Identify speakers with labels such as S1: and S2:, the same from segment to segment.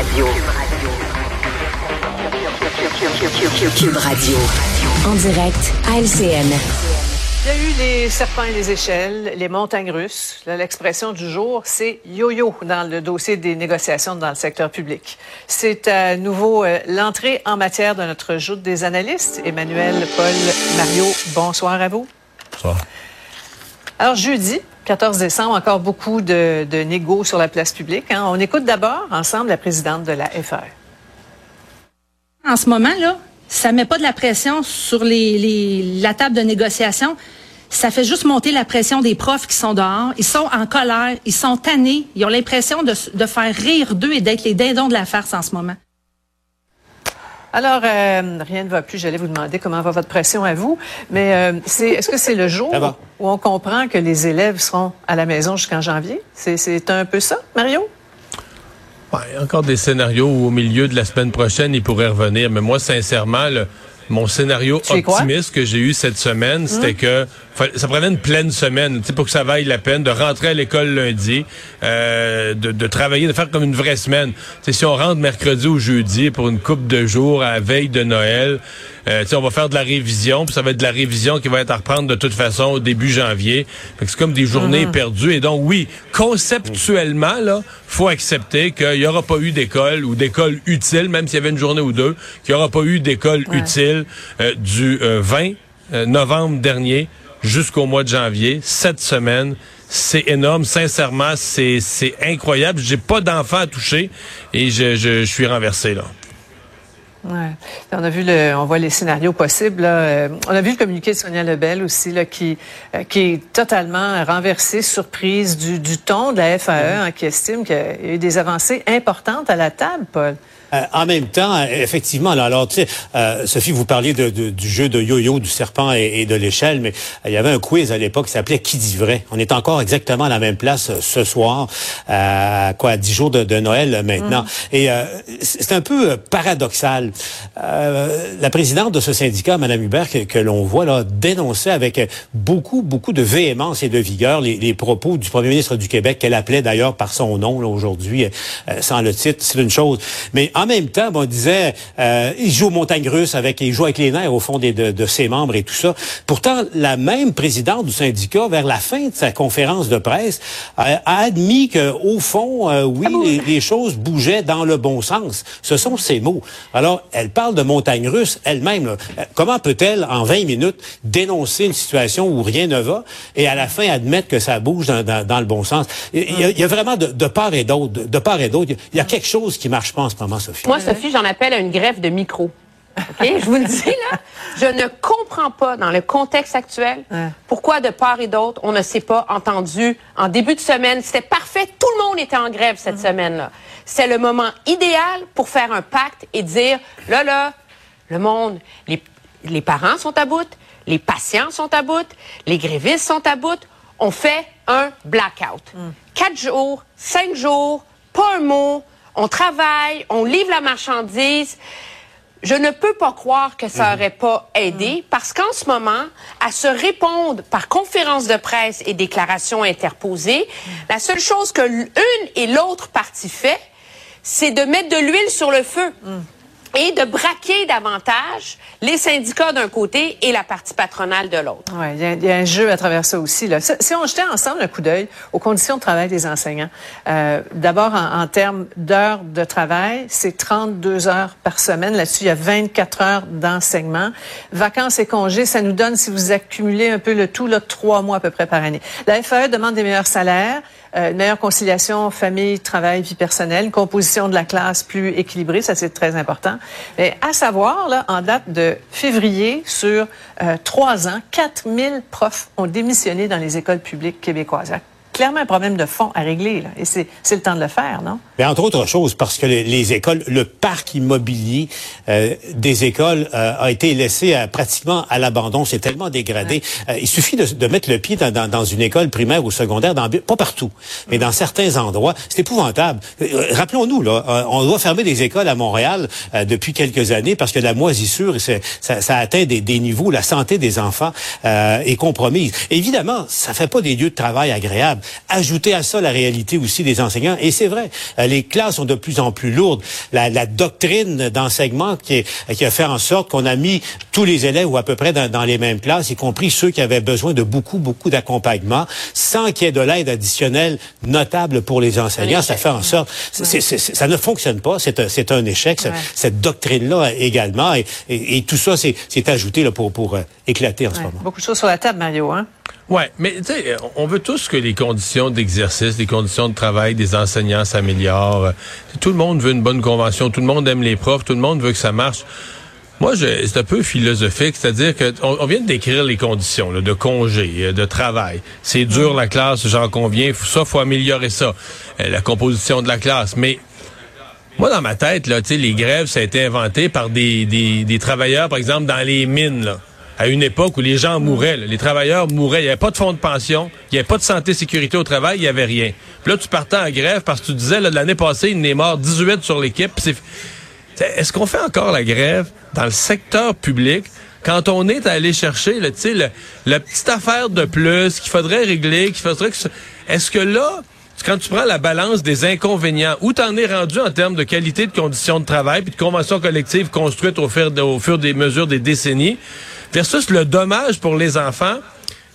S1: Radio. Cube Radio. En direct à LCN.
S2: Il y a eu les serpents et les échelles, les montagnes russes. L'expression du jour, c'est yo-yo dans le dossier des négociations dans le secteur public. C'est à nouveau euh, l'entrée en matière de notre joute des analystes. Emmanuel, Paul, Mario, bonsoir à vous.
S3: Bonsoir.
S2: Alors, jeudi, 14 décembre, encore beaucoup de, de sur la place publique. Hein. On écoute d'abord ensemble la présidente de la FR.
S4: En ce moment, là, ça met pas de la pression sur la table de négociation. Ça fait juste monter la pression des profs qui sont dehors. Ils sont en colère, ils sont tannés, ils ont l'impression de, de faire rire d'eux et d'être les dindons de la farce en ce moment.
S2: Alors, euh, rien ne va plus. J'allais vous demander comment va votre pression à vous. Mais euh, c'est, est-ce que c'est le jour où on comprend que les élèves seront à la maison jusqu'en janvier? C'est, c'est un peu ça, Mario?
S3: Ouais, encore des scénarios où au milieu de la semaine prochaine, ils pourraient revenir. Mais moi, sincèrement, le, mon scénario optimiste que j'ai eu cette semaine, c'était que ça prenait une pleine semaine, pour que ça vaille la peine de rentrer à l'école lundi, euh, de, de, travailler, de faire comme une vraie semaine. T'sais, si on rentre mercredi ou jeudi pour une coupe de jours à la veille de Noël, euh, on va faire de la révision, puis ça va être de la révision qui va être à reprendre de toute façon au début janvier. C'est comme des journées mm-hmm. perdues. Et donc, oui, conceptuellement, là, faut accepter qu'il n'y aura pas eu d'école ou d'école utile, même s'il y avait une journée ou deux, qu'il n'y aura pas eu d'école utile euh, du 20 euh, novembre dernier jusqu'au mois de janvier, cette semaine. C'est énorme, sincèrement, c'est incroyable. J'ai pas d'enfants à toucher et je, je, je suis renversé là.
S2: Ouais. On a vu le, on voit les scénarios possibles. Là. Euh, on a vu le communiqué de Sonia Lebel aussi, là, qui, euh, qui est totalement renversé, surprise du, du ton de la FAE, hein, qui estime qu'il y a eu des avancées importantes à la table, Paul.
S5: Euh, en même temps, effectivement, là, alors, tu sais, euh, Sophie, vous parliez de, du jeu de yo-yo, du serpent et, de l'échelle, mais euh, il y avait un quiz à l'époque qui s'appelait Qui dit vrai? On est encore exactement à la même place ce soir, à quoi, dix jours de, Noël maintenant. Mm. Et c'est un peu paradoxal. la présidente de ce syndicat, Mme Hubert, que, l'on voit là, dénonçait avec beaucoup, beaucoup de véhémence et de vigueur les, les propos du premier ministre du Québec, qu'elle appelait d'ailleurs par son nom aujourd'hui, sans le titre, c'est une chose. Mais en même temps, on disait, euh, il joue aux montagnes russes avec, il joue avec les nerfs au fond des, de, ses membres et tout ça. Pourtant, la même présidente du syndicat, vers la fin de sa conférence de presse, a, admis que, au fond, euh, oui, les, choses bougeaient dans le bon sens. Ce sont ses mots. Alors, elle parle de montagnes russes elle-même. Euh, comment peut-elle, en 20 minutes, dénoncer une situation où rien ne va et à la fin admettre que ça bouge dans, dans, le bon sens? Il y, a, vraiment de, de part et d'autre, de part et d'autre, il y a quelque chose qui marche pas en ce moment.
S6: Moi, Sophie, j'en appelle à une greffe de micro. je vous le dis là, je ne comprends pas dans le contexte actuel pourquoi de part et d'autre on ne s'est pas entendu en début de semaine. C'était parfait, tout le monde était en grève cette mm. semaine-là. C'est le moment idéal pour faire un pacte et dire là là, le monde, les, les parents sont à bout, les patients sont à bout, les grévistes sont à bout. On fait un blackout. Mm. Quatre jours, cinq jours, pas un mot, on travaille, on livre la marchandise. Je ne peux pas croire que ça n'aurait mhm. pas aidé mhm. parce qu'en ce moment, à se répondre par conférence de presse et déclarations interposées, la seule chose que l'une et l'autre partie fait, c'est de mettre de l'huile sur le feu. Mhm et de braquer davantage les syndicats d'un côté et la partie patronale de l'autre.
S2: Oui, il y, a un jeu à travers ça aussi. Là. Si on jetait ensemble un coup d'œil aux conditions de travail des enseignants, euh, d'abord en, en, termes d'heures de travail, c'est 32 heures par semaine. Là-dessus, il y a 24 heures d'enseignement. Vacances et congés, ça nous donne, si vous accumulez un peu le tout, là, trois mois à peu près par année. La FAE demande des meilleurs salaires. Euh, une meilleure conciliation famille, travail, vie personnelle, une composition de la classe plus équilibrée, ça c'est très important. Mais à savoir, là, en date de février, sur euh, trois ans, 4000 profs ont démissionné dans les écoles publiques québécoises clairement un problème de fond à régler. Là. Et c'est le temps de le faire, non?
S5: Mais entre autres choses, parce que les, écoles, le parc immobilier euh, des écoles euh, a été laissé euh, pratiquement à l'abandon. C'est tellement dégradé. il suffit de, de, mettre le pied dans, dans, dans, une école primaire ou secondaire, dans, pas partout, mais dans certains endroits. C'est épouvantable. Rappelons-nous, là, on doit fermer des écoles à Montréal depuis quelques années parce que la moisissure, ça, ça atteint des, des, niveaux, la santé des enfants est compromise. Évidemment, ça fait pas des lieux de travail agréables. Ajouter à ça la réalité aussi des enseignants. Et c'est vrai, euh, les classes sont de plus en plus lourdes. La, la doctrine d'enseignement qui, qui a fait en sorte qu'on a mis tous les élèves ou à peu près dans, dans, les mêmes classes, y compris ceux qui avaient besoin de beaucoup, beaucoup d'accompagnement, sans qu'il y ait de l'aide additionnelle notable pour les enseignants. Ça fait en sorte, ça ne fonctionne pas. C'est un, échec. Cette doctrine-là également, et, et, tout ça, c'est ajouté là, pour, pour euh, éclater en ce moment.
S2: Beaucoup de choses sur la table, Mario. Hein?
S3: Oui, mais tu sais, on veut tous que les conditions d'exercice, les conditions de travail des enseignants s'améliorent. Tout le monde veut une bonne convention, tout le monde aime les profs, tout le monde veut que ça marche. Moi, c'est un peu philosophique, c'est-à-dire que on, vient de décrire les conditions de congé, euh, de travail. C'est dur la classe, j'en conviens. Ça, faut améliorer ça, euh, la composition de la classe. Mais moi, dans ma tête, là, les grèves, ça a été inventé par des, des, des travailleurs, par exemple, dans les mines. Là à une époque où les gens mouraient. Les travailleurs mouraient. Il n'y avait pas de fonds de pension. Il n'y avait pas de santé sécurité au travail. Il n'y avait rien. Puis là, tu partais en grève parce que tu disais, l'année passée, il est mort 18 sur l'équipe. Est-ce qu'on fait encore la grève dans le secteur public quand on est allé chercher le, la petite affaire de plus qu'il faudrait régler, qu'il faudrait que... Est-ce que là, quand tu prends la balance des inconvénients, où t'en es rendu en termes de qualité de conditions de travail puis de conventions collectives construites au fur, au fur des mesures des décennies, versus le dommage pour les enfants,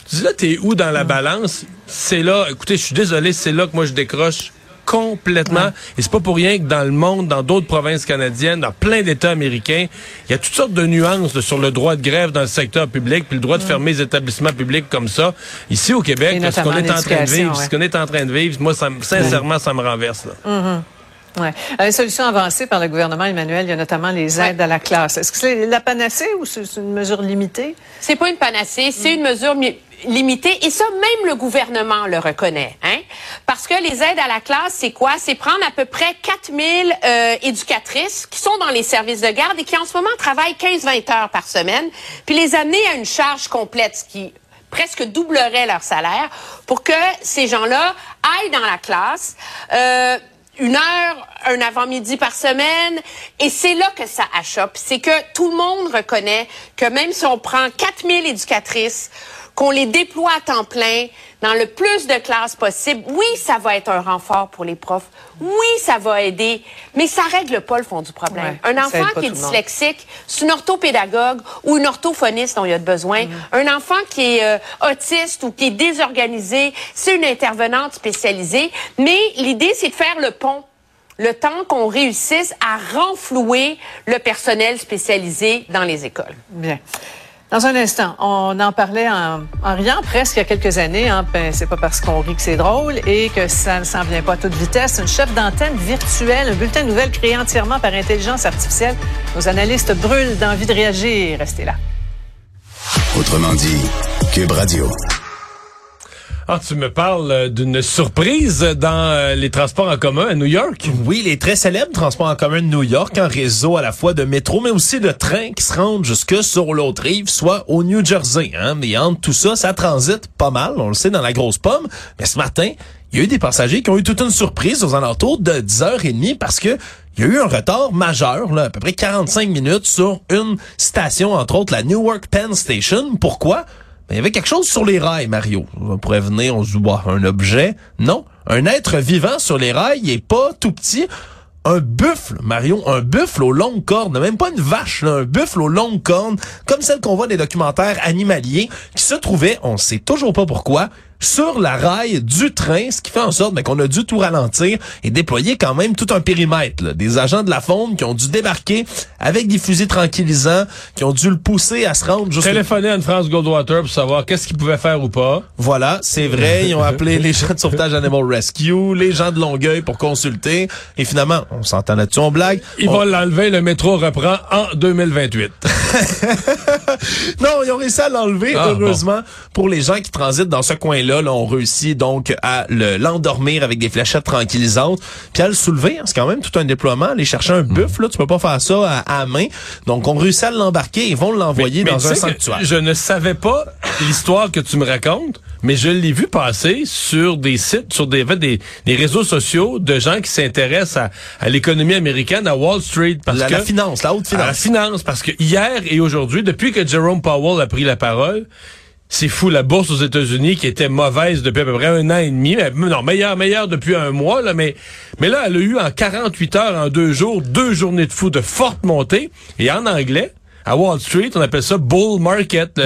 S3: tu dis là, t'es où dans la balance? C'est là, écoutez, je suis désolé, c'est là que moi je décroche complètement. Et c'est pas pour rien que dans le monde, dans d'autres provinces canadiennes, dans plein d'États américains, il y a toutes sortes de nuances sur le droit de grève dans le secteur public, puis le droit de fermer les établissements publics comme ça. Ici au Québec, ce qu'on est en train de vivre, ce qu'on est en train de vivre, moi, ça, sincèrement, ça me renverse. Là.
S2: Mm-hmm. Ouais. Une solution avancée par le gouvernement Emmanuel, il y a notamment les aides à la classe. Est-ce que c'est la panacée ou c'est une mesure limitée?
S6: C'est pas une panacée, c'est une mesure limitée. Et ça, même le gouvernement le reconnaît. Hein? Parce que les aides à la classe, c'est quoi? C'est prendre à peu près 4000 euh, éducatrices qui sont dans les services de garde et qui en ce moment travaillent 15-20 heures par semaine, puis les amener à une charge complète, ce qui presque doublerait leur salaire, pour que ces gens-là aillent dans la classe. Euh, une heure, un avant-midi par semaine. Et c'est là que ça achoppe. C'est que tout le monde reconnaît que même si on prend 4000 éducatrices, qu'on les déploie à temps plein dans le plus de classes possible, oui, ça va être un renfort pour les profs. Oui, ça va aider, mais ça règle pas le fond du problème. un enfant qui est dyslexique, c'est une orthopédagogue ou une orthophoniste dont il y a besoin. Mm. Un enfant qui est euh, autiste ou qui est désorganisé, c'est une intervenante spécialisée. Mais l'idée, c'est de faire le pont le temps qu'on réussisse à renflouer le personnel spécialisé dans les écoles.
S2: Bien. Dans un instant, on en parlait en, riant presque il y a quelques années. Hein, ben, c'est pas parce qu'on rit que c'est drôle et que ça ne s'en vient pas à toute vitesse. Une chef d'antenne virtuelle, un bulletin de nouvelles créé entièrement par intelligence artificielle. Nos analystes brûlent d'envie de réagir. Restez là.
S7: Autrement dit, Cube Radio.
S3: Ah, tu me parles euh, d'une surprise dans euh, les transports en commun à New York?
S8: Oui, les très célèbres transports en commun de New York, un réseau à la fois de métro, mais aussi de trains qui se rendent jusque sur l'autre rive, soit au New Jersey. Hein? Mais entre tout ça, ça transite pas mal, on le sait, dans la grosse pomme. Mais ce matin, il y a eu des passagers qui ont eu toute une surprise aux alentours de 10h30 parce que il y a eu un retard majeur, là, à peu près 45 minutes sur une station, entre autres la Newark Penn Station. Pourquoi? Il y avait quelque chose sur les rails, Mario. On pourrait venir, on se dit, un objet. Non, un être vivant sur les rails, il pas tout petit. Un buffle, Mario, un buffle aux longues cornes, même pas une vache, un buffle aux longues cornes, comme celle qu'on voit des documentaires animaliers, qui se trouvait, on sait toujours pas pourquoi, sur la rail du train, ce qui fait en sorte ben, qu'on a dû tout ralentir et déployer quand même tout un périmètre. Des agents de la faune qui ont dû débarquer avec des fusils tranquillisants, qui ont dû le pousser à se rendre
S3: jusqu'à... Téléphoner à France Goldwater pour savoir qu'est-ce qu'ils pouvaient faire ou pas.
S8: Voilà, c'est vrai. Ils ont appelé les gens de sauvetage Animal Rescue, les gens de Longueuil pour consulter. Et finalement, on s'entend là-dessus, on blague.
S3: Ils vont l'enlever, le métro reprend en 2028.
S8: non, ils ont réussi à l'enlever, ah, heureusement, pour les gens qui transitent dans ce coin-là. Là, on réussit donc à l'endormir avec des fléchettes tranquillisantes, puis à le soulever. Hein, c'est quand même tout un déploiement. Aller chercher un buff, là, tu peux pas faire ça à, main. Donc, on réussit à l'embarquer. Ils vont l'envoyer dans un sanctuaire.
S3: Je ne savais pas l'histoire que tu me racontes, mais je l'ai vu passer sur des sites, sur des, des, des réseaux sociaux de gens qui s'intéressent à, l'économie américaine, à Wall Street.
S8: Parce la, que, la finance, la haute finance.
S3: la finance, parce que hier et aujourd'hui, depuis que Jerome Powell a pris la parole, c'est fou, la bourse aux États-Unis qui était mauvaise depuis à peu près un an et demi, mais, non, meilleure, meilleure depuis un mois, là, mais, mais là, elle a eu en 48 heures, en deux jours, deux journées de fou de forte montée, et en anglais, à Wall Street, on appelle ça bull market.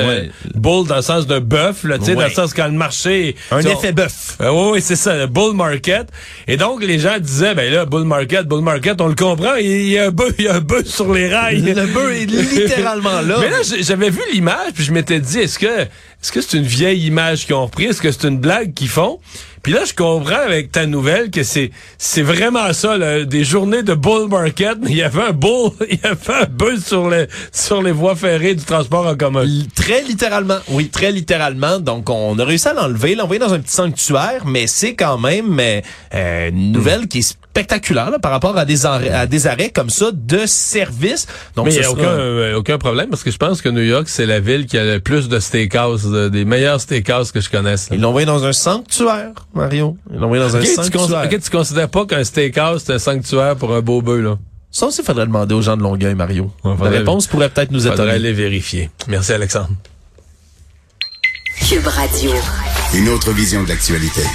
S3: Bull dans le sens de bœuf, là, tu sais, dans le sens quand le marché...
S8: Un effet bœuf.
S3: Euh, oui, oui, c'est ça, le bull market. Et donc, les gens disaient, ben là, bull market, bull market, on le comprend, il y a un bœuf, il y a un bœuf sur les rails.
S8: Le bœuf est littéralement là.
S3: Mais là, j'avais vu l'image, puis je m'étais dit, est-ce que est-ce que c'est une vieille image qu'ils ont repris? Est-ce que c'est une blague qu'ils font? Puis là, je comprends avec ta nouvelle que c'est c'est vraiment ça, là, des journées de bull market. Il y avait un bull, il y avait un buzz sur les sur les voies ferrées du transport en commun.
S8: Très littéralement, oui, très littéralement. Donc, on a réussi à l'enlever, l'envoyer dans un petit sanctuaire, mais c'est quand même euh, une nouvelle qui est spectaculaire là, par rapport à des, arrêts, à des arrêts comme ça de service.
S3: Donc, mais il n'y a aucun, euh, aucun problème parce que je pense que New York, c'est la ville qui a le plus de steakhouse, des meilleurs steakhouse que je connaisse.
S8: Ils l'ont envoyé dans un sanctuaire. Mario. Ils l'ont dans un sanctuaire.
S3: Tu, tu considères pas qu'un steakhouse, c'est un sanctuaire pour un beau bœuf, là?
S8: Ça aussi, il faudrait demander aux gens de Longueuil, Mario. La réponse pourrait peut-être nous étonner.
S3: aller vérifier. Merci, Alexandre.
S1: Cube Radio.
S7: Une autre vision de l'actualité.